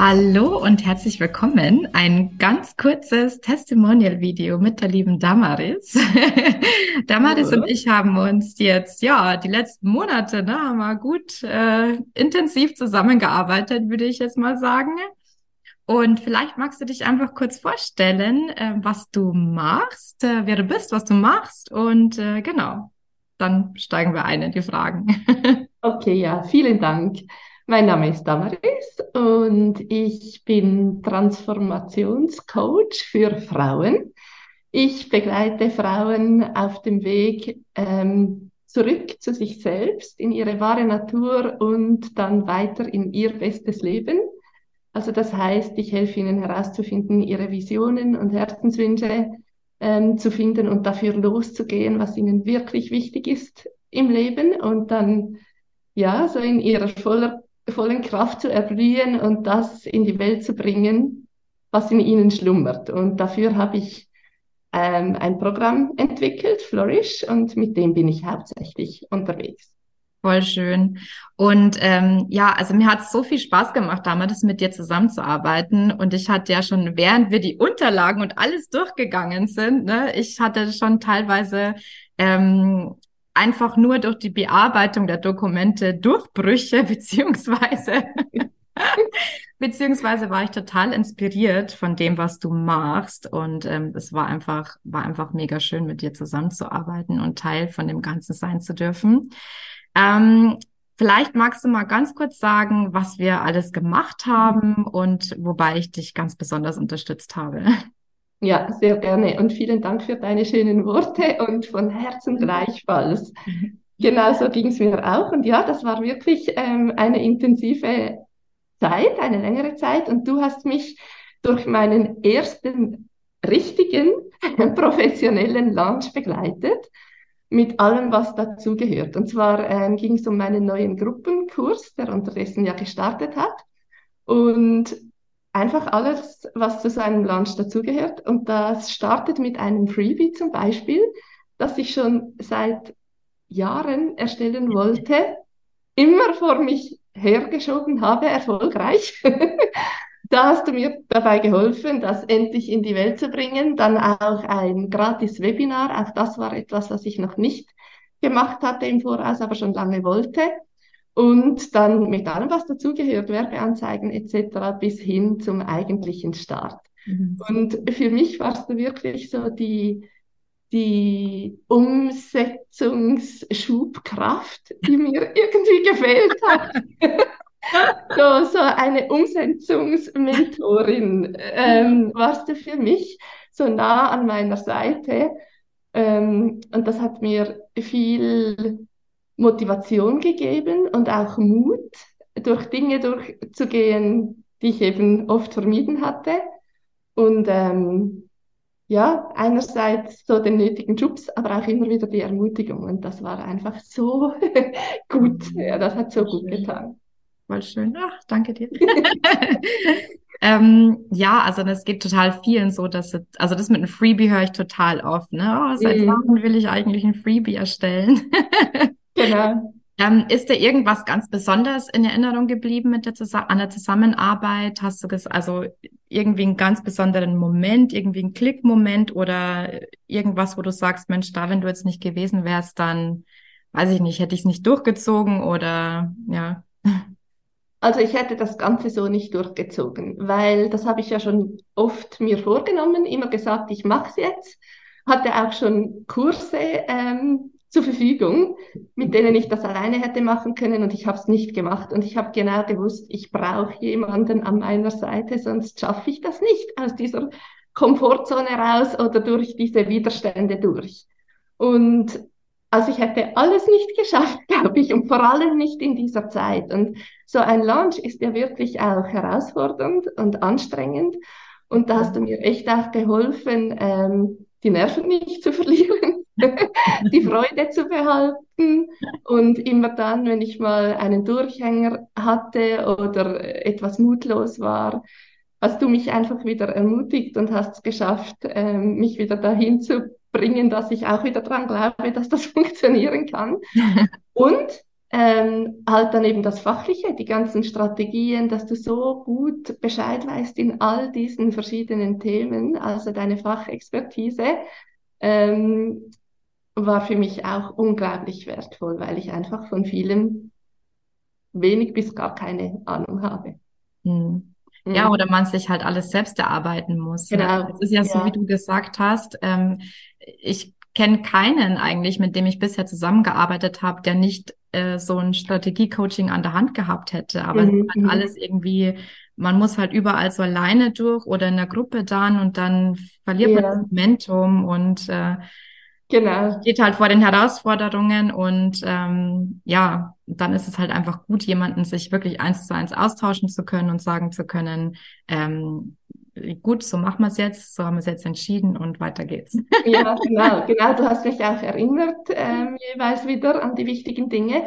Hallo und herzlich willkommen. Ein ganz kurzes Testimonial-Video mit der lieben Damaris. Damaris Hallo. und ich haben uns jetzt, ja, die letzten Monate, ne, haben wir gut äh, intensiv zusammengearbeitet, würde ich jetzt mal sagen. Und vielleicht magst du dich einfach kurz vorstellen, äh, was du machst, äh, wer du bist, was du machst und äh, genau, dann steigen wir ein in die Fragen. okay, ja, vielen Dank. Mein Name ist Damaris und ich bin Transformationscoach für Frauen. Ich begleite Frauen auf dem Weg ähm, zurück zu sich selbst, in ihre wahre Natur und dann weiter in ihr bestes Leben. Also das heißt, ich helfe ihnen herauszufinden, ihre Visionen und Herzenswünsche ähm, zu finden und dafür loszugehen, was ihnen wirklich wichtig ist im Leben und dann ja so in ihrer voller vollen Kraft zu erblühen und das in die Welt zu bringen, was in ihnen schlummert. Und dafür habe ich ähm, ein Programm entwickelt, Flourish, und mit dem bin ich hauptsächlich unterwegs. Voll schön. Und ähm, ja, also mir hat es so viel Spaß gemacht, damals mit dir zusammenzuarbeiten. Und ich hatte ja schon, während wir die Unterlagen und alles durchgegangen sind, ne, ich hatte schon teilweise ähm, einfach nur durch die Bearbeitung der Dokumente Durchbrüche beziehungsweise beziehungsweise war ich total inspiriert von dem, was du machst und ähm, es war einfach war einfach mega schön mit dir zusammenzuarbeiten und Teil von dem Ganzen sein zu dürfen. Ähm, vielleicht magst du mal ganz kurz sagen, was wir alles gemacht haben und wobei ich dich ganz besonders unterstützt habe. Ja, sehr gerne und vielen Dank für deine schönen Worte und von Herzen mhm. gleichfalls. Genau so ging es mir auch und ja, das war wirklich ähm, eine intensive Zeit, eine längere Zeit und du hast mich durch meinen ersten richtigen professionellen Launch begleitet mit allem, was dazugehört. Und zwar ähm, ging es um meinen neuen Gruppenkurs, der unterdessen ja gestartet hat. Und einfach alles, was zu seinem Launch dazugehört. Und das startet mit einem Freebie zum Beispiel, das ich schon seit Jahren erstellen wollte, immer vor mich hergeschoben habe, erfolgreich. da hast du mir dabei geholfen, das endlich in die Welt zu bringen. Dann auch ein gratis Webinar. Auch das war etwas, was ich noch nicht gemacht hatte im Voraus, aber schon lange wollte und dann mit allem, was dazugehört, Werbeanzeigen etc. bis hin zum eigentlichen Start. Mhm. Und für mich war es wirklich so die, die Umsetzungsschubkraft, die mir irgendwie gefehlt hat. so, so eine Umsetzungsmentorin ähm, warst du für mich so nah an meiner Seite. Ähm, und das hat mir viel Motivation gegeben und auch Mut, durch Dinge durchzugehen, die ich eben oft vermieden hatte. Und ähm, ja, einerseits so den nötigen Schubs, aber auch immer wieder die Ermutigung. Und das war einfach so gut. Ja, das hat so gut getan. Voll schön. Ach, danke dir. ähm, ja, also das geht total vielen so, dass es, also das mit einem Freebie höre ich total oft. Ne? Oh, seit mm. wann will ich eigentlich ein Freebie erstellen? Genau. Ähm, ist dir irgendwas ganz Besonderes in Erinnerung geblieben mit der an der Zusammenarbeit? Hast du das also irgendwie einen ganz besonderen Moment, irgendwie einen Klickmoment oder irgendwas, wo du sagst, Mensch, da, wenn du jetzt nicht gewesen wärst, dann weiß ich nicht, hätte ich es nicht durchgezogen oder ja. Also ich hätte das Ganze so nicht durchgezogen, weil das habe ich ja schon oft mir vorgenommen, immer gesagt, ich mache es jetzt. Hatte auch schon Kurse ähm, zur Verfügung, mit denen ich das alleine hätte machen können und ich habe es nicht gemacht. Und ich habe genau gewusst, ich brauche jemanden an meiner Seite, sonst schaffe ich das nicht aus dieser Komfortzone raus oder durch diese Widerstände durch. Und also ich hätte alles nicht geschafft, glaube ich, und vor allem nicht in dieser Zeit. Und so ein Launch ist ja wirklich auch herausfordernd und anstrengend. Und da hast du mir echt auch geholfen, ähm, die Nerven nicht zu verlieren die Freude zu behalten. Und immer dann, wenn ich mal einen Durchhänger hatte oder etwas mutlos war, hast du mich einfach wieder ermutigt und hast es geschafft, ähm, mich wieder dahin zu bringen, dass ich auch wieder dran glaube, dass das funktionieren kann. und ähm, halt dann eben das Fachliche, die ganzen Strategien, dass du so gut Bescheid weißt in all diesen verschiedenen Themen, also deine Fachexpertise, ähm, war für mich auch unglaublich wertvoll, weil ich einfach von vielem wenig bis gar keine Ahnung habe. Hm. Ja, mhm. oder man sich halt alles selbst erarbeiten muss. Ne? Genau. Es ist ja so, ja. wie du gesagt hast, ähm, ich kenne keinen eigentlich, mit dem ich bisher zusammengearbeitet habe, der nicht äh, so ein Strategie-Coaching an der Hand gehabt hätte. Aber mhm. halt mhm. alles irgendwie, man muss halt überall so alleine durch oder in der Gruppe dann und dann verliert ja. man das Momentum und äh, Genau. Steht halt vor den Herausforderungen und ähm, ja, dann ist es halt einfach gut, jemanden sich wirklich eins zu eins austauschen zu können und sagen zu können, ähm, gut, so machen wir es jetzt, so haben wir es jetzt entschieden und weiter geht's. Ja, genau, genau. Du hast mich auch erinnert, ähm, jeweils wieder an die wichtigen Dinge.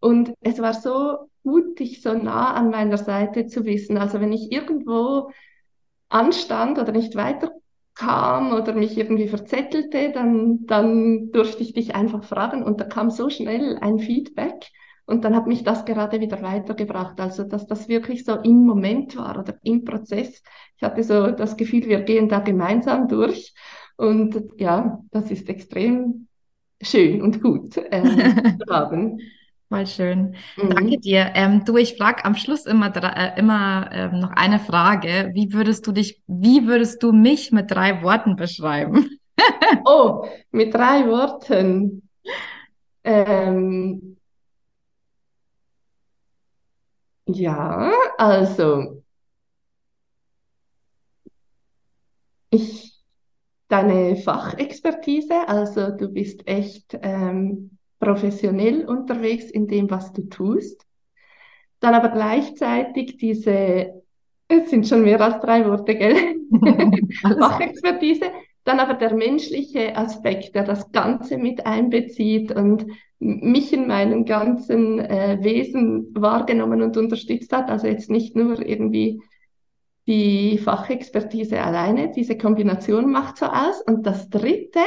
Und es war so gut, dich so nah an meiner Seite zu wissen. Also wenn ich irgendwo anstand oder nicht weiter kam oder mich irgendwie verzettelte, dann, dann durfte ich dich einfach fragen und da kam so schnell ein Feedback und dann hat mich das gerade wieder weitergebracht. Also, dass das wirklich so im Moment war oder im Prozess. Ich hatte so das Gefühl, wir gehen da gemeinsam durch und ja, das ist extrem schön und gut ähm, zu haben. Voll schön. Mhm. Danke dir. Ähm, du, ich frage am Schluss immer, äh, immer ähm, noch eine Frage. Wie würdest du dich, wie würdest du mich mit drei Worten beschreiben? oh, mit drei Worten. Ähm, ja, also ich, deine Fachexpertise, also du bist echt ähm, professionell unterwegs in dem, was du tust. Dann aber gleichzeitig diese, es sind schon mehr als drei Worte, gell? Fachexpertise. Dann aber der menschliche Aspekt, der das Ganze mit einbezieht und mich in meinem ganzen äh, Wesen wahrgenommen und unterstützt hat. Also jetzt nicht nur irgendwie die Fachexpertise alleine, diese Kombination macht so aus. Und das Dritte,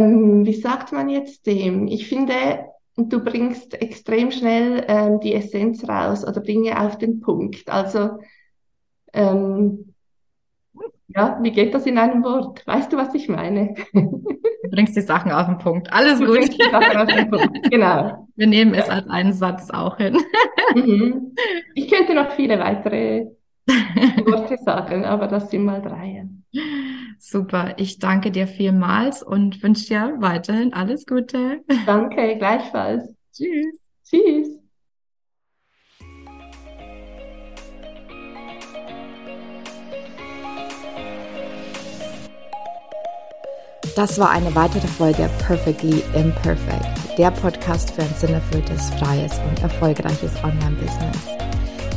ähm, wie sagt man jetzt dem? Ich finde, du bringst extrem schnell ähm, die Essenz raus oder Dinge auf den Punkt. Also, ähm, ja, wie geht das in einem Wort? Weißt du, was ich meine? Du bringst die Sachen auf den Punkt. Alles du gut. Die Sachen auf den Punkt. Genau. Wir nehmen es als einen Satz auch hin. Mhm. Ich könnte noch viele weitere Worte sagen, aber das sind mal drei. Super, ich danke dir vielmals und wünsche dir weiterhin alles Gute. Danke, gleichfalls. Tschüss. Tschüss. Das war eine weitere Folge Perfectly Imperfect, der Podcast für ein sinnerfülltes, freies und erfolgreiches Online-Business.